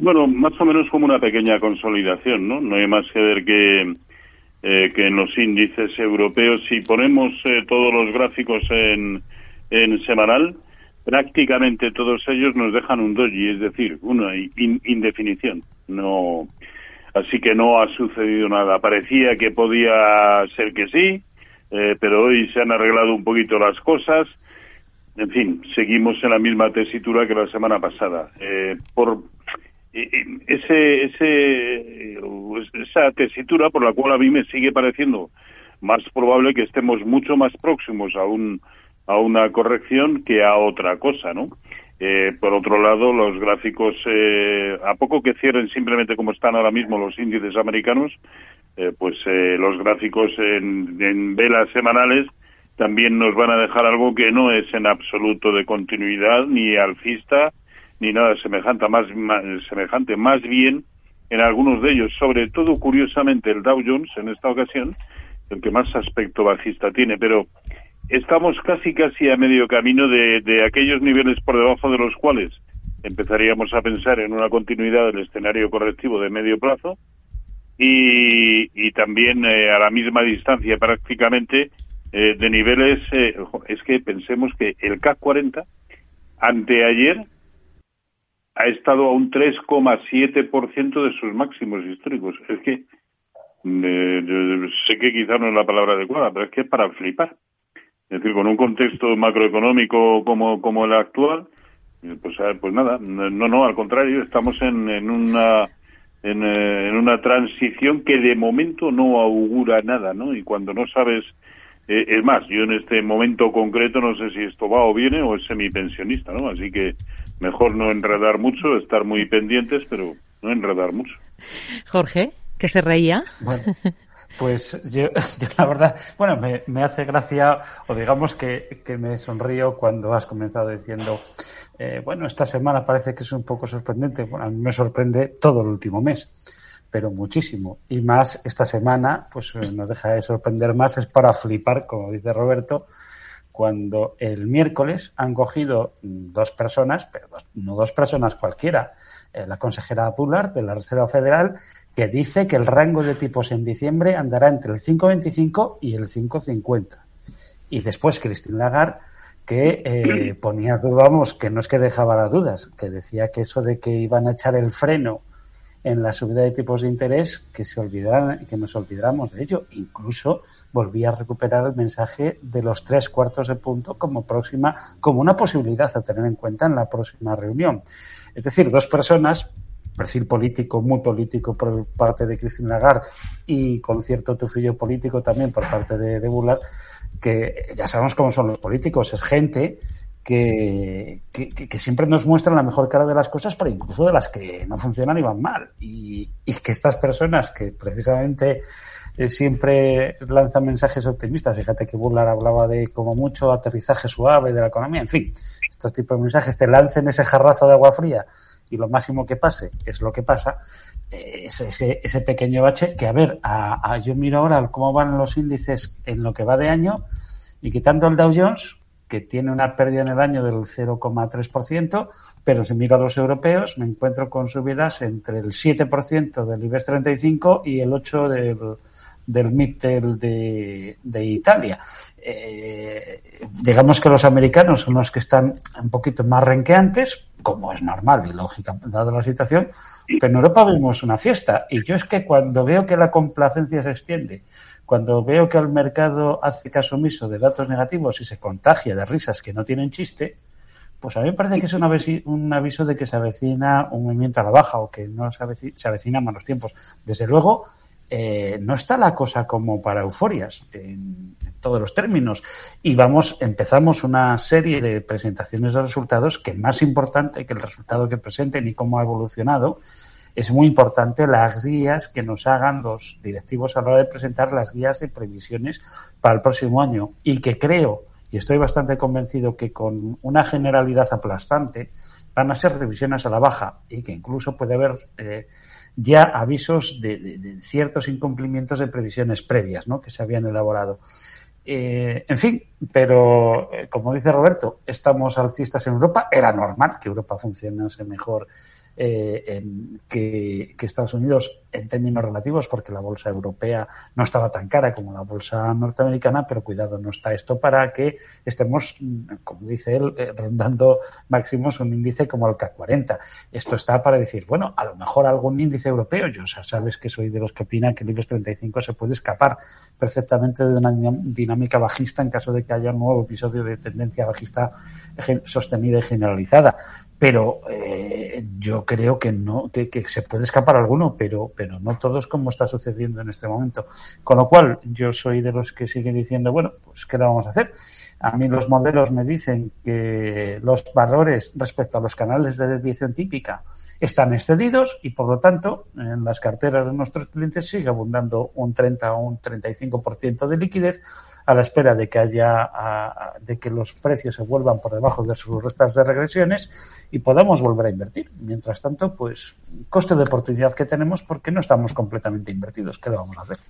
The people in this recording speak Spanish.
Bueno, más o menos como una pequeña consolidación, ¿no? No hay más que ver que, eh, que en los índices europeos, si ponemos eh, todos los gráficos en, en semanal, prácticamente todos ellos nos dejan un doji, es decir, una indefinición. No, así que no ha sucedido nada. Parecía que podía ser que sí, eh, pero hoy se han arreglado un poquito las cosas. En fin, seguimos en la misma tesitura que la semana pasada. Eh, por ese, ese, esa tesitura por la cual a mí me sigue pareciendo más probable que estemos mucho más próximos a un a una corrección que a otra cosa, ¿no? Eh, por otro lado, los gráficos, eh, a poco que cierren simplemente como están ahora mismo los índices americanos, eh, pues los gráficos en, en, velas semanales también nos van a dejar algo que no es en absoluto de continuidad ni alcista ni nada semejante, más, semejante, más bien en algunos de ellos, sobre todo curiosamente el Dow Jones en esta ocasión, el que más aspecto bajista tiene, pero estamos casi casi a medio camino de, de aquellos niveles por debajo de los cuales empezaríamos a pensar en una continuidad del escenario correctivo de medio plazo y, y también eh, a la misma distancia prácticamente eh, de niveles, eh, es que pensemos que el CAC 40 anteayer ha estado a un 3,7% de sus máximos históricos. Es que eh, sé que quizás no es la palabra adecuada, pero es que es para flipar. Es decir, con un contexto macroeconómico como, como el actual, eh, pues, pues nada, no, no, al contrario, estamos en, en una eh, en, una transición que de momento no augura nada, ¿no? Y cuando no sabes, es más, yo en este momento concreto no sé si esto va o viene o es semipensionista, ¿no? Así que mejor no enredar mucho, estar muy pendientes, pero no enredar mucho. Jorge, que se reía. Bueno, pues yo, la verdad, bueno, me, hace gracia, o digamos que, me sonrío cuando has comenzado diciendo, eh, bueno, esta semana parece que es un poco sorprendente. Bueno, a mí me sorprende todo el último mes, pero muchísimo. Y más esta semana, pues eh, nos deja de sorprender más, es para flipar, como dice Roberto, cuando el miércoles han cogido dos personas, pero no dos personas cualquiera, eh, la consejera Pullard de la Reserva Federal, que dice que el rango de tipos en diciembre andará entre el 5,25 y el 5,50. Y después Christine Lagarde, que eh, ponía, vamos, que no es que dejaba las dudas, que decía que eso de que iban a echar el freno en la subida de tipos de interés, que se olvidaran, que nos olvidáramos de ello. Incluso volvía a recuperar el mensaje de los tres cuartos de punto como próxima, como una posibilidad a tener en cuenta en la próxima reunión. Es decir, dos personas, perfil político, muy político por parte de Christine Lagarde y con cierto tufillo político también por parte de, de Bullard, que ya sabemos cómo son los políticos, es gente que, siempre nos muestran la mejor cara de las cosas, pero incluso de las que no funcionan y van mal. Y, que estas personas que precisamente eh, siempre lanza mensajes optimistas. Fíjate que Bullard hablaba de como mucho aterrizaje suave de la economía. En fin, estos tipos de mensajes te lancen ese jarrazo de agua fría y lo máximo que pase es lo que pasa. Eh, ese, ese, pequeño bache que, a ver, a, yo miro ahora cómo van los índices en lo que va de año y quitando el Dow Jones, que tiene una pérdida en el año del 0,3%, pero si miro a los europeos me encuentro con subidas entre el 7% del IBEX 35 y el 8% del del Mittel de, de Italia. Eh, digamos que los americanos son los que están un poquito más renqueantes, como es normal y lógica, dada la situación, pero en Europa vemos una fiesta. Y yo es que cuando veo que la complacencia se extiende, cuando veo que el mercado hace caso omiso de datos negativos y se contagia de risas que no tienen chiste, pues a mí me parece que es un aviso de que se avecina un movimiento a la baja o que no se avecina, se avecinan malos tiempos. Desde luego, eh, no está la cosa como para euforias en, todos los términos. Y vamos, empezamos una serie de presentaciones de resultados que más importante que el resultado que presenten y cómo ha evolucionado, es muy importante las guías que nos hagan los directivos a la hora de presentar las guías de previsiones para el próximo año. Y que creo, y estoy bastante convencido que con una generalidad aplastante, van a ser revisiones a la baja y que incluso puede haber eh, ya avisos de, ciertos incumplimientos de previsiones previas ¿no? que se habían elaborado. Eh, en fin, pero eh, como dice Roberto, estamos alcistas en Europa. Era normal que Europa funcionase mejor eh, en que, Estados Unidos, en términos relativos, porque la bolsa europea no estaba tan cara como la bolsa norteamericana, pero cuidado, no está esto para que estemos, como dice él, eh, rondando máximos un índice como el CAC 40. Esto está para decir, bueno, a lo mejor algún índice europeo, yo ya sabes que soy de los que opinan que el IBEX 35 se puede escapar perfectamente de una dinámica bajista en caso de que haya un nuevo episodio de tendencia bajista sostenida y generalizada. Pero eh, yo creo que no, que, que, se puede escapar alguno, pero, pero no todos como está sucediendo en este momento. Con lo cual, yo soy de los que siguen diciendo, bueno, pues ¿qué le vamos a hacer? A mí los modelos me dicen que los valores respecto a los canales de desviación típica están excedidos y por lo tanto en las carteras de nuestros clientes sigue abundando un 30 o un 35% de liquidez a la espera de que haya de que los precios se vuelvan por debajo de sus restas de regresiones y podamos volver a invertir. Mientras tanto, pues coste de oportunidad que tenemos porque no estamos completamente invertidos. ¿Qué le vamos a hacer?